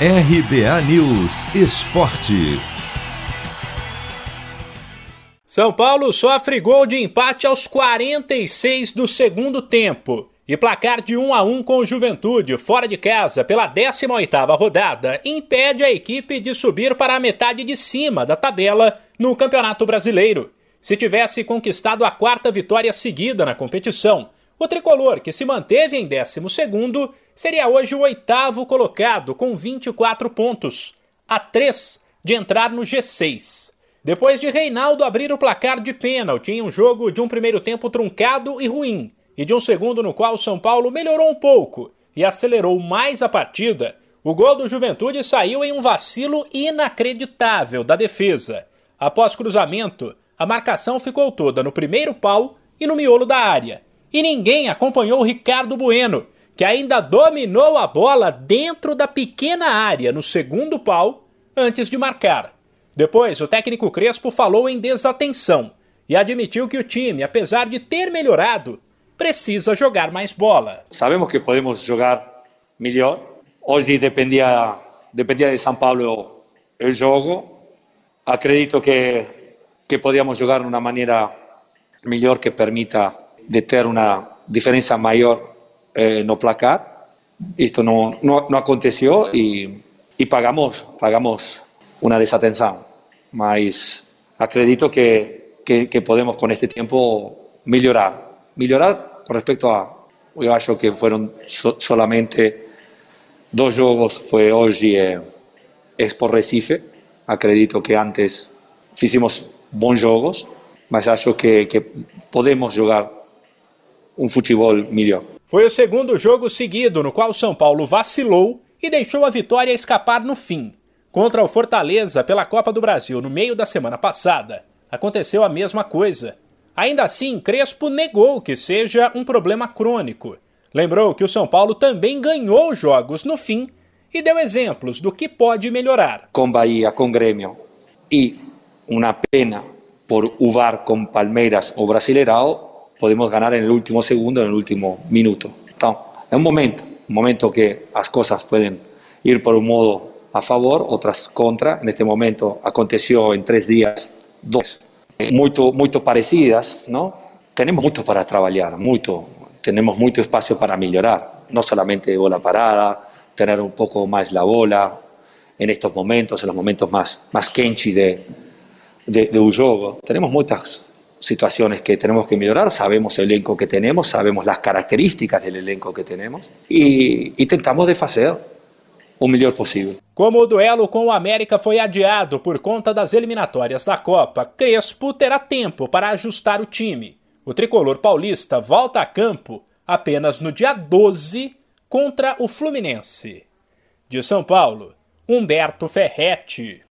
RBA News Esporte. São Paulo sofre gol de empate aos 46 do segundo tempo. E placar de 1 a 1 com o Juventude fora de casa pela 18ª rodada impede a equipe de subir para a metade de cima da tabela no Campeonato Brasileiro. Se tivesse conquistado a quarta vitória seguida na competição, o tricolor, que se manteve em 12º, seria hoje o oitavo colocado com 24 pontos, a 3 de entrar no G6. Depois de Reinaldo abrir o placar de pênalti em um jogo de um primeiro tempo truncado e ruim, e de um segundo no qual o São Paulo melhorou um pouco e acelerou mais a partida, o gol do Juventude saiu em um vacilo inacreditável da defesa. Após cruzamento, a marcação ficou toda no primeiro pau e no miolo da área. E ninguém acompanhou o Ricardo Bueno, que ainda dominou a bola dentro da pequena área no segundo pau antes de marcar. Depois, o técnico Crespo falou em desatenção e admitiu que o time, apesar de ter melhorado, precisa jogar mais bola. Sabemos que podemos jogar melhor. Hoje dependia, dependia de São Paulo o jogo. Acredito que, que podíamos jogar de uma maneira melhor que permita de ter uma diferença maior eh, no placar. Isto não, não, não aconteceu e, e pagamos, pagamos uma desatenção. Mas acredito que, que, que podemos com este tempo melhorar melhorar con respecto a, yo acho que fueron so, solamente dos jogos, foi hoje e Expo Recife. Acredito que antes fizemos bons jogos, mas acho que, que podemos jogar um futebol melhor. Foi o segundo jogo seguido no qual São Paulo vacilou e deixou a vitória escapar no fim. Contra o Fortaleza pela Copa do Brasil no meio da semana passada, aconteceu a mesma coisa. Ainda assim, Crespo negou que seja um problema crônico. Lembrou que o São Paulo também ganhou jogos no fim e deu exemplos do que pode melhorar. Com Bahia, com Grêmio e uma pena por o VAR com Palmeiras ou Brasileirão, podemos ganhar no último segundo, no último minuto. Então, é um momento, um momento que as coisas podem ir por um modo a favor, outras contra. Neste momento aconteceu em três dias, dois muito muito parecidas, não? Temos muito para trabalhar, muito. Temos muito espaço para melhorar, não somente bola parada, ter um pouco mais a bola em estes momentos, em os momentos mais mais quentes de, de, de um jogo. Situações que temos que melhorar, sabemos o elenco que temos, sabemos as características do elenco que temos e, e tentamos de fazer o melhor possível. Como o duelo com o América foi adiado por conta das eliminatórias da Copa, Crespo terá tempo para ajustar o time. O tricolor paulista volta a campo apenas no dia 12 contra o Fluminense. De São Paulo, Humberto Ferretti.